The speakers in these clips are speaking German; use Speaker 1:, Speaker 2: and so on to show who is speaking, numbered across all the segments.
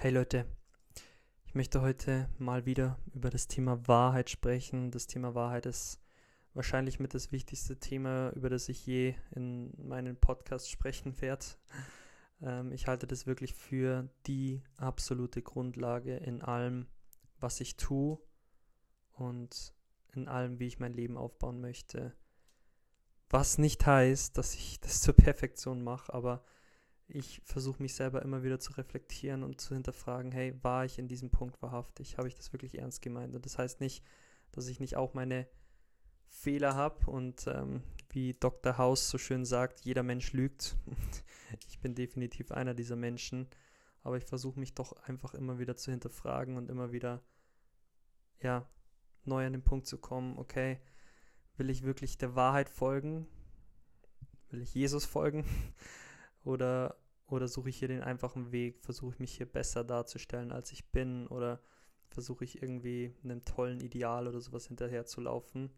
Speaker 1: Hey Leute, ich möchte heute mal wieder über das Thema Wahrheit sprechen. Das Thema Wahrheit ist wahrscheinlich mit das wichtigste Thema, über das ich je in meinen Podcast sprechen werde. Ähm, ich halte das wirklich für die absolute Grundlage in allem, was ich tue und in allem, wie ich mein Leben aufbauen möchte. Was nicht heißt, dass ich das zur Perfektion mache, aber ich versuche mich selber immer wieder zu reflektieren und zu hinterfragen, hey, war ich in diesem Punkt wahrhaftig? Habe ich das wirklich ernst gemeint? Und das heißt nicht, dass ich nicht auch meine Fehler habe und ähm, wie Dr. House so schön sagt, jeder Mensch lügt. ich bin definitiv einer dieser Menschen, aber ich versuche mich doch einfach immer wieder zu hinterfragen und immer wieder, ja, neu an den Punkt zu kommen, okay, will ich wirklich der Wahrheit folgen? Will ich Jesus folgen? Oder, oder suche ich hier den einfachen Weg? Versuche ich mich hier besser darzustellen, als ich bin? Oder versuche ich irgendwie einem tollen Ideal oder sowas hinterher zu laufen?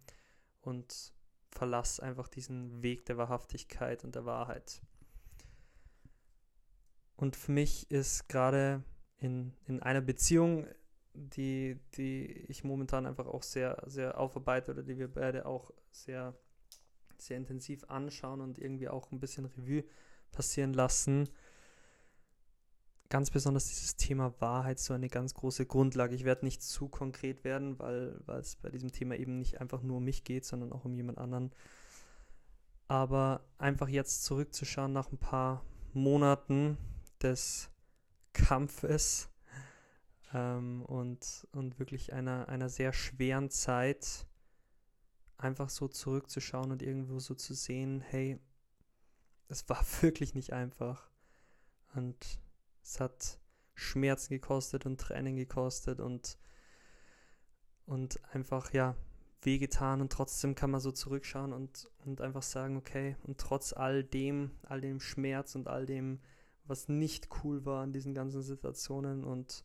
Speaker 1: Und verlasse einfach diesen Weg der Wahrhaftigkeit und der Wahrheit. Und für mich ist gerade in, in einer Beziehung, die, die ich momentan einfach auch sehr, sehr aufarbeite oder die wir beide auch sehr, sehr intensiv anschauen und irgendwie auch ein bisschen Revue passieren lassen. Ganz besonders dieses Thema Wahrheit, so eine ganz große Grundlage. Ich werde nicht zu konkret werden, weil, es bei diesem Thema eben nicht einfach nur um mich geht, sondern auch um jemand anderen. Aber einfach jetzt zurückzuschauen nach ein paar Monaten des Kampfes ähm, und, und wirklich einer, einer sehr schweren Zeit, einfach so zurückzuschauen und irgendwo so zu sehen, hey, es war wirklich nicht einfach. Und es hat Schmerzen gekostet und Tränen gekostet und, und einfach, ja, wehgetan und trotzdem kann man so zurückschauen und, und einfach sagen, okay, und trotz all dem, all dem Schmerz und all dem, was nicht cool war an diesen ganzen Situationen und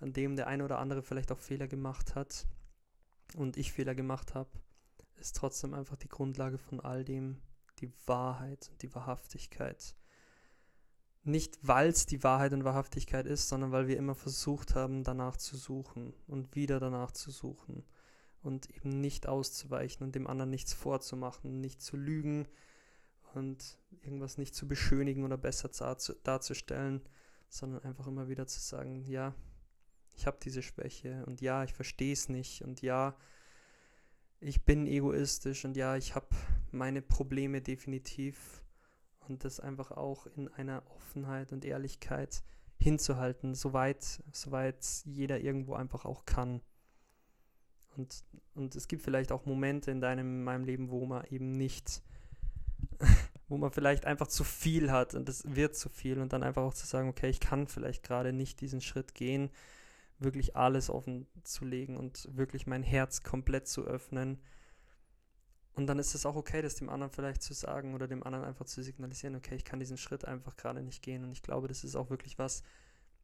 Speaker 1: an dem der eine oder andere vielleicht auch Fehler gemacht hat und ich Fehler gemacht habe, ist trotzdem einfach die Grundlage von all dem, die Wahrheit und die Wahrhaftigkeit. Nicht, weil es die Wahrheit und Wahrhaftigkeit ist, sondern weil wir immer versucht haben, danach zu suchen und wieder danach zu suchen und eben nicht auszuweichen und dem anderen nichts vorzumachen, nicht zu lügen und irgendwas nicht zu beschönigen oder besser darzustellen, sondern einfach immer wieder zu sagen, ja, ich habe diese Schwäche und ja, ich verstehe es nicht und ja, ich bin egoistisch und ja, ich habe meine Probleme definitiv und das einfach auch in einer Offenheit und Ehrlichkeit hinzuhalten, soweit, soweit jeder irgendwo einfach auch kann. Und, und es gibt vielleicht auch Momente in deinem, in meinem Leben, wo man eben nicht, wo man vielleicht einfach zu viel hat und es wird zu viel und dann einfach auch zu sagen, okay, ich kann vielleicht gerade nicht diesen Schritt gehen, wirklich alles offen zu legen und wirklich mein Herz komplett zu öffnen. Und dann ist es auch okay, das dem anderen vielleicht zu sagen oder dem anderen einfach zu signalisieren, okay, ich kann diesen Schritt einfach gerade nicht gehen. Und ich glaube, das ist auch wirklich was,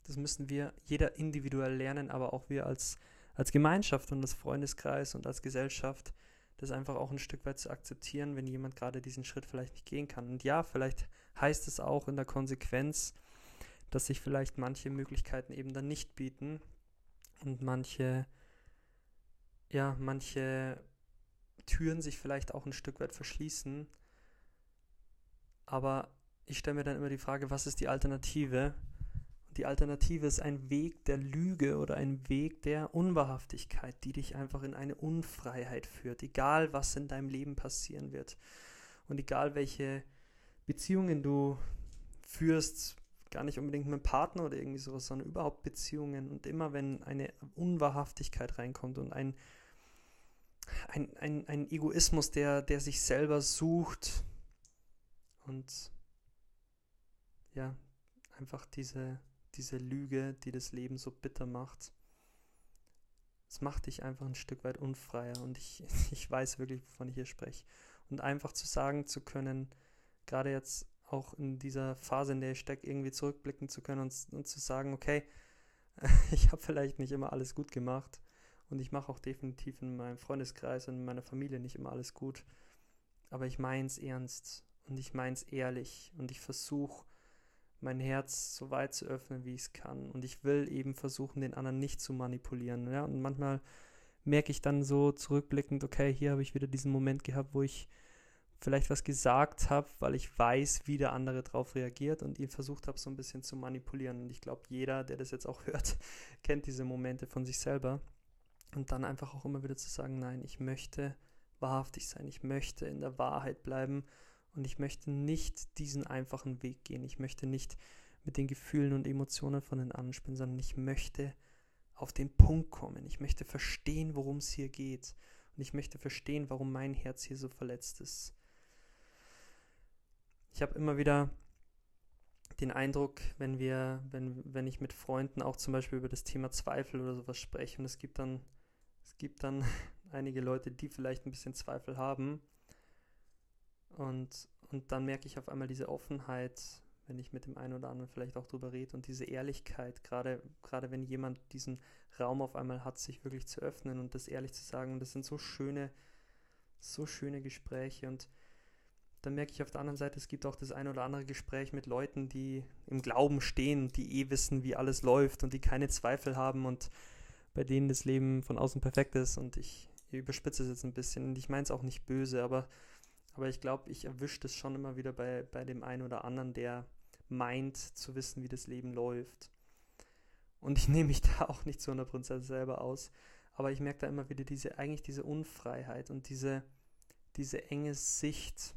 Speaker 1: das müssen wir jeder individuell lernen, aber auch wir als, als Gemeinschaft und als Freundeskreis und als Gesellschaft, das einfach auch ein Stück weit zu akzeptieren, wenn jemand gerade diesen Schritt vielleicht nicht gehen kann. Und ja, vielleicht heißt es auch in der Konsequenz, dass sich vielleicht manche Möglichkeiten eben dann nicht bieten, und manche, ja, manche Türen sich vielleicht auch ein Stück weit verschließen. Aber ich stelle mir dann immer die Frage, was ist die Alternative? Und die Alternative ist ein Weg der Lüge oder ein Weg der Unwahrhaftigkeit, die dich einfach in eine Unfreiheit führt, egal was in deinem Leben passieren wird. Und egal welche Beziehungen du führst, gar nicht unbedingt mit einem Partner oder irgendwie sowas, sondern überhaupt Beziehungen. Und immer wenn eine Unwahrhaftigkeit reinkommt und ein, ein, ein, ein Egoismus, der, der sich selber sucht und ja, einfach diese, diese Lüge, die das Leben so bitter macht. Es macht dich einfach ein Stück weit unfreier und ich, ich weiß wirklich, wovon ich hier spreche. Und einfach zu sagen zu können, gerade jetzt auch in dieser Phase, in der ich stecke, irgendwie zurückblicken zu können und, und zu sagen, okay, ich habe vielleicht nicht immer alles gut gemacht und ich mache auch definitiv in meinem Freundeskreis und in meiner Familie nicht immer alles gut, aber ich meine es ernst und ich meine es ehrlich und ich versuche mein Herz so weit zu öffnen, wie ich es kann. Und ich will eben versuchen, den anderen nicht zu manipulieren. Ja? Und manchmal merke ich dann so zurückblickend, okay, hier habe ich wieder diesen Moment gehabt, wo ich vielleicht was gesagt habe, weil ich weiß, wie der andere darauf reagiert und ihn versucht habe, so ein bisschen zu manipulieren. Und ich glaube, jeder, der das jetzt auch hört, kennt diese Momente von sich selber. Und dann einfach auch immer wieder zu sagen, nein, ich möchte wahrhaftig sein, ich möchte in der Wahrheit bleiben und ich möchte nicht diesen einfachen Weg gehen. Ich möchte nicht mit den Gefühlen und Emotionen von den anderen spielen, sondern ich möchte auf den Punkt kommen. Ich möchte verstehen, worum es hier geht. Und ich möchte verstehen, warum mein Herz hier so verletzt ist. Ich habe immer wieder den Eindruck, wenn wir, wenn, wenn ich mit Freunden auch zum Beispiel über das Thema Zweifel oder sowas spreche, und es gibt dann, es gibt dann einige Leute, die vielleicht ein bisschen Zweifel haben. Und, und dann merke ich auf einmal diese Offenheit, wenn ich mit dem einen oder anderen vielleicht auch drüber rede und diese Ehrlichkeit, gerade, gerade wenn jemand diesen Raum auf einmal hat, sich wirklich zu öffnen und das ehrlich zu sagen. Und das sind so schöne, so schöne Gespräche und dann merke ich auf der anderen Seite, es gibt auch das ein oder andere Gespräch mit Leuten, die im Glauben stehen, die eh wissen, wie alles läuft und die keine Zweifel haben und bei denen das Leben von außen perfekt ist. Und ich, überspitze es jetzt ein bisschen und ich meine es auch nicht böse, aber, aber ich glaube, ich erwische das schon immer wieder bei, bei dem einen oder anderen, der meint zu wissen, wie das Leben läuft. Und ich nehme mich da auch nicht zu 100% selber aus, aber ich merke da immer wieder diese, eigentlich diese Unfreiheit und diese, diese enge Sicht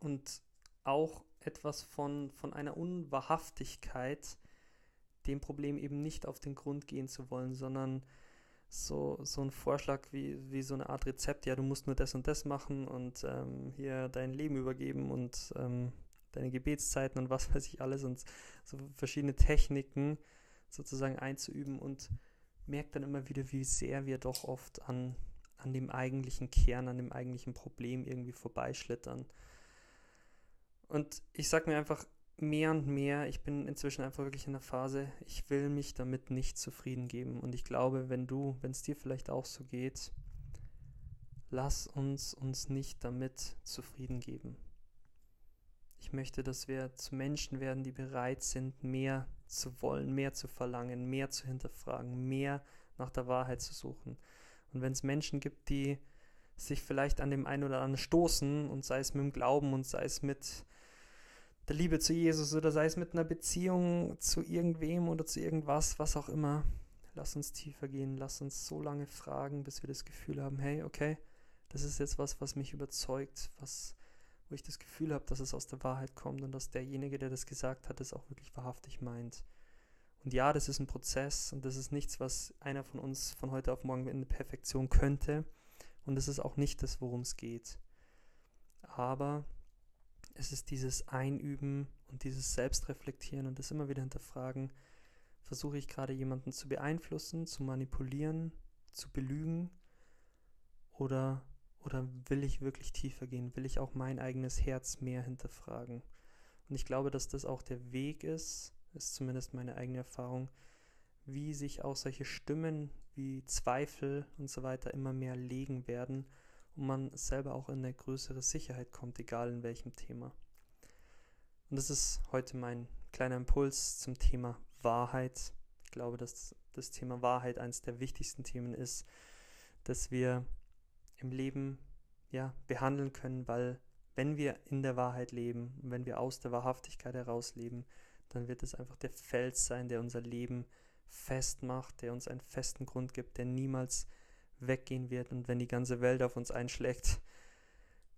Speaker 1: und auch etwas von, von einer Unwahrhaftigkeit, dem Problem eben nicht auf den Grund gehen zu wollen, sondern so, so ein Vorschlag wie, wie so eine Art Rezept, ja, du musst nur das und das machen und ähm, hier dein Leben übergeben und ähm, deine Gebetszeiten und was weiß ich alles und so verschiedene Techniken sozusagen einzuüben und merkt dann immer wieder, wie sehr wir doch oft an, an dem eigentlichen Kern, an dem eigentlichen Problem irgendwie vorbeischlittern. Und ich sage mir einfach mehr und mehr, ich bin inzwischen einfach wirklich in der Phase, ich will mich damit nicht zufrieden geben. Und ich glaube, wenn du, wenn es dir vielleicht auch so geht, lass uns uns nicht damit zufrieden geben. Ich möchte, dass wir zu Menschen werden, die bereit sind, mehr zu wollen, mehr zu verlangen, mehr zu hinterfragen, mehr nach der Wahrheit zu suchen. Und wenn es Menschen gibt, die sich vielleicht an dem einen oder anderen stoßen, und sei es mit dem Glauben und sei es mit der Liebe zu Jesus oder sei es mit einer Beziehung zu irgendwem oder zu irgendwas, was auch immer. Lass uns tiefer gehen, lass uns so lange fragen, bis wir das Gefühl haben, hey, okay, das ist jetzt was, was mich überzeugt, was, wo ich das Gefühl habe, dass es aus der Wahrheit kommt und dass derjenige, der das gesagt hat, es auch wirklich wahrhaftig meint. Und ja, das ist ein Prozess und das ist nichts, was einer von uns von heute auf morgen in Perfektion könnte. Und das ist auch nicht das, worum es geht. Aber es ist dieses Einüben und dieses Selbstreflektieren und das immer wieder hinterfragen. Versuche ich gerade jemanden zu beeinflussen, zu manipulieren, zu belügen? Oder, oder will ich wirklich tiefer gehen? Will ich auch mein eigenes Herz mehr hinterfragen? Und ich glaube, dass das auch der Weg ist, ist zumindest meine eigene Erfahrung, wie sich auch solche Stimmen wie Zweifel und so weiter immer mehr legen werden und man selber auch in eine größere Sicherheit kommt, egal in welchem Thema. Und das ist heute mein kleiner Impuls zum Thema Wahrheit. Ich glaube, dass das Thema Wahrheit eines der wichtigsten Themen ist, dass wir im Leben ja behandeln können, weil wenn wir in der Wahrheit leben, wenn wir aus der Wahrhaftigkeit heraus leben, dann wird es einfach der Fels sein, der unser Leben festmacht, der uns einen festen Grund gibt, der niemals weggehen wird. Und wenn die ganze Welt auf uns einschlägt,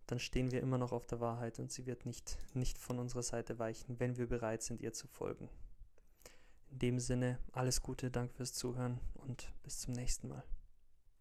Speaker 1: dann stehen wir immer noch auf der Wahrheit und sie wird nicht, nicht von unserer Seite weichen, wenn wir bereit sind, ihr zu folgen. In dem Sinne, alles Gute, danke fürs Zuhören und bis zum nächsten Mal.